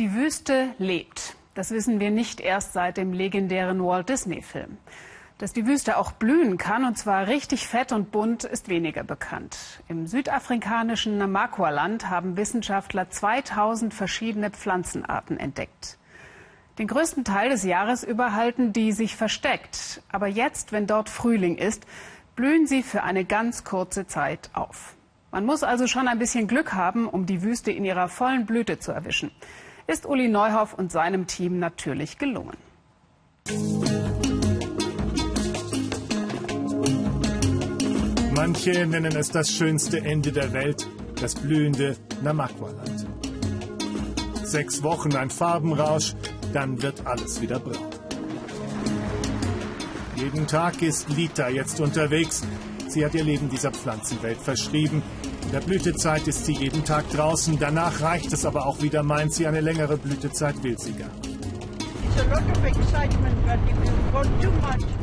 Die Wüste lebt. Das wissen wir nicht erst seit dem legendären Walt Disney-Film. Dass die Wüste auch blühen kann, und zwar richtig fett und bunt, ist weniger bekannt. Im südafrikanischen Namakwa-Land haben Wissenschaftler 2000 verschiedene Pflanzenarten entdeckt. Den größten Teil des Jahres über halten die sich versteckt. Aber jetzt, wenn dort Frühling ist, blühen sie für eine ganz kurze Zeit auf. Man muss also schon ein bisschen Glück haben, um die Wüste in ihrer vollen Blüte zu erwischen ist Uli Neuhoff und seinem Team natürlich gelungen. Manche nennen es das schönste Ende der Welt, das blühende Namakwa-Land. Sechs Wochen ein Farbenrausch, dann wird alles wieder braun. Jeden Tag ist Lita jetzt unterwegs. Sie hat ihr Leben dieser Pflanzenwelt verschrieben in der Blütezeit ist sie jeden Tag draußen. Danach reicht es aber auch wieder, meint sie. Eine längere Blütezeit will sie gar nicht.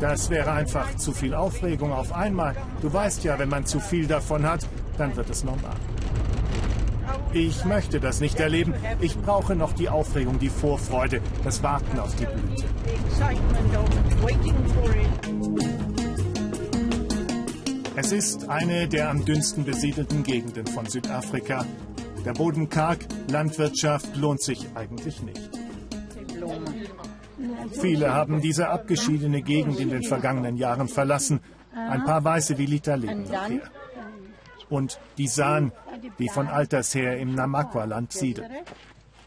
Das wäre einfach zu viel Aufregung auf einmal. Du weißt ja, wenn man zu viel davon hat, dann wird es normal. Ich möchte das nicht erleben. Ich brauche noch die Aufregung, die Vorfreude, das Warten auf die Blüte. Es ist eine der am dünnsten besiedelten Gegenden von Südafrika. Der Boden karg, Landwirtschaft lohnt sich eigentlich nicht. Viele haben diese abgeschiedene Gegend in den vergangenen Jahren verlassen. Ein paar Weiße wie Lita leben noch hier. Und die San, die von alters her im Namakwa-Land siedeln.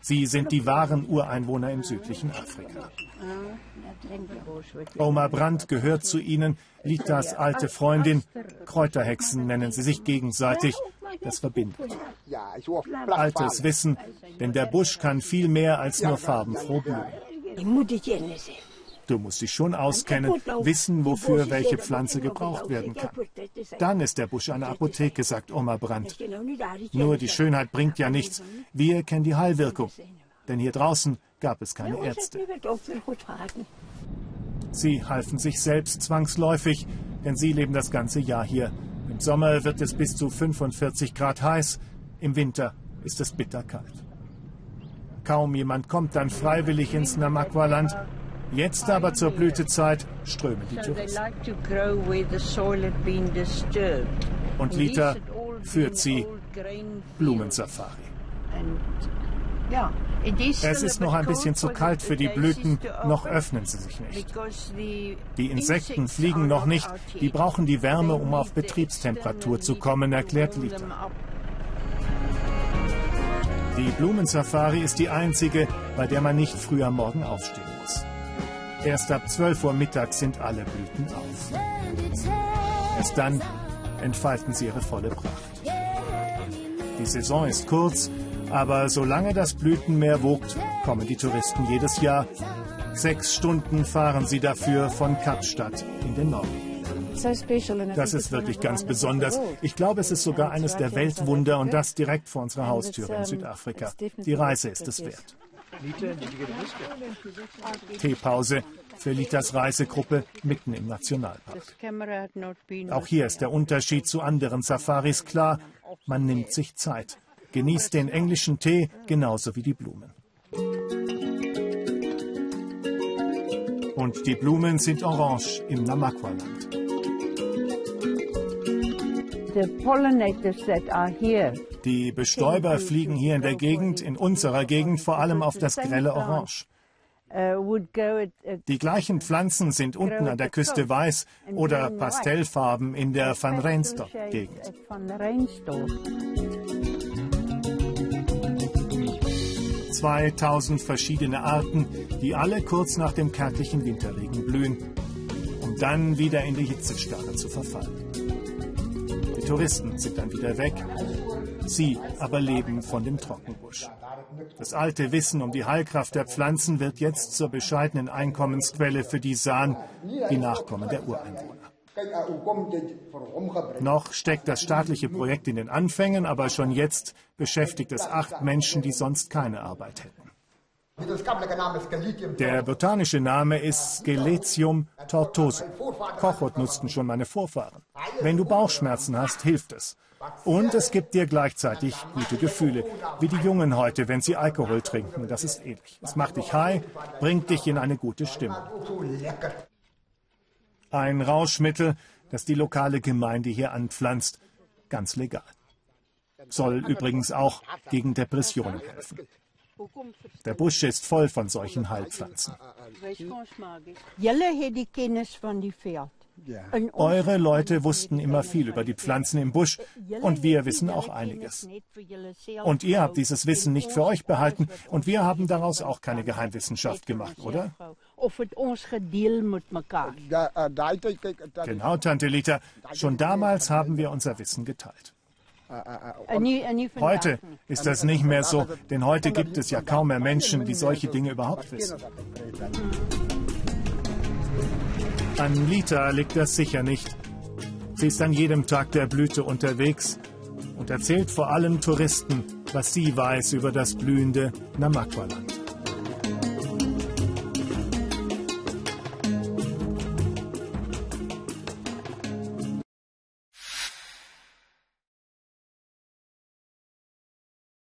Sie sind die wahren Ureinwohner im südlichen Afrika. Oma Brandt gehört zu ihnen, Litas alte Freundin. Kräuterhexen nennen sie sich gegenseitig. Das verbindet. Altes Wissen, denn der Busch kann viel mehr als nur farbenfroh blühen. Du musst dich schon auskennen, wissen, wofür welche Pflanze gebraucht werden kann. Dann ist der Busch eine Apotheke, sagt Oma Brandt. Nur die Schönheit bringt ja nichts. Wir kennen die Heilwirkung. Denn hier draußen gab es keine Ärzte. Sie halfen sich selbst zwangsläufig, denn sie leben das ganze Jahr hier. Im Sommer wird es bis zu 45 Grad heiß, im Winter ist es bitterkalt. Kaum jemand kommt dann freiwillig ins Namakwa-Land. Jetzt aber zur Blütezeit strömen die Touristen. Und Lita führt sie Blumensafari. Es ist noch ein bisschen zu kalt für die Blüten, noch öffnen sie sich nicht. Die Insekten fliegen noch nicht, die brauchen die Wärme, um auf Betriebstemperatur zu kommen, erklärt Lita. Die Blumensafari ist die einzige, bei der man nicht früh am Morgen aufstehen muss. Erst ab 12 Uhr mittags sind alle Blüten auf. Erst dann entfalten sie ihre volle Pracht. Die Saison ist kurz, aber solange das Blütenmeer wogt, kommen die Touristen jedes Jahr. Sechs Stunden fahren sie dafür von Kapstadt in den Norden. Das ist wirklich ganz besonders. Ich glaube, es ist sogar eines der Weltwunder und das direkt vor unserer Haustüre in Südafrika. Die Reise ist es wert. Teepause für Litas Reisegruppe mitten im Nationalpark. Auch hier ist der Unterschied zu anderen Safaris klar. Man nimmt sich Zeit. Genießt den englischen Tee genauso wie die Blumen. Und die Blumen sind orange im Namakwa-Land. Die Bestäuber fliegen hier in der Gegend, in unserer Gegend vor allem auf das grelle Orange. Die gleichen Pflanzen sind unten an der Küste weiß oder Pastellfarben in der Van Reinsdorp-Gegend. 2000 verschiedene Arten, die alle kurz nach dem kärglichen Winterregen blühen, um dann wieder in die Hitzestarre zu verfallen. Die Touristen sind dann wieder weg, sie aber leben von dem Trockenbusch. Das alte Wissen um die Heilkraft der Pflanzen wird jetzt zur bescheidenen Einkommensquelle für die San, die Nachkommen der Ureinwohner. Noch steckt das staatliche Projekt in den Anfängen, aber schon jetzt beschäftigt es acht Menschen, die sonst keine Arbeit hätten. Der botanische Name ist Geletium tortuosum. Kochot nutzten schon meine Vorfahren. Wenn du Bauchschmerzen hast, hilft es. Und es gibt dir gleichzeitig gute Gefühle, wie die Jungen heute, wenn sie Alkohol trinken. Das ist ähnlich. Es macht dich high, bringt dich in eine gute Stimmung. Ein Rauschmittel, das die lokale Gemeinde hier anpflanzt. Ganz legal. Soll übrigens auch gegen Depressionen helfen. Der Busch ist voll von solchen Heilpflanzen. Eure Leute wussten immer viel über die Pflanzen im Busch und wir wissen auch einiges. Und ihr habt dieses Wissen nicht für euch behalten und wir haben daraus auch keine Geheimwissenschaft gemacht, oder? Genau, Tante Lita. Schon damals haben wir unser Wissen geteilt. Heute ist das nicht mehr so, denn heute gibt es ja kaum mehr Menschen, die solche Dinge überhaupt wissen. An Lita liegt das sicher nicht. Sie ist an jedem Tag der Blüte unterwegs und erzählt vor allem Touristen, was sie weiß über das blühende Namakwa-Land.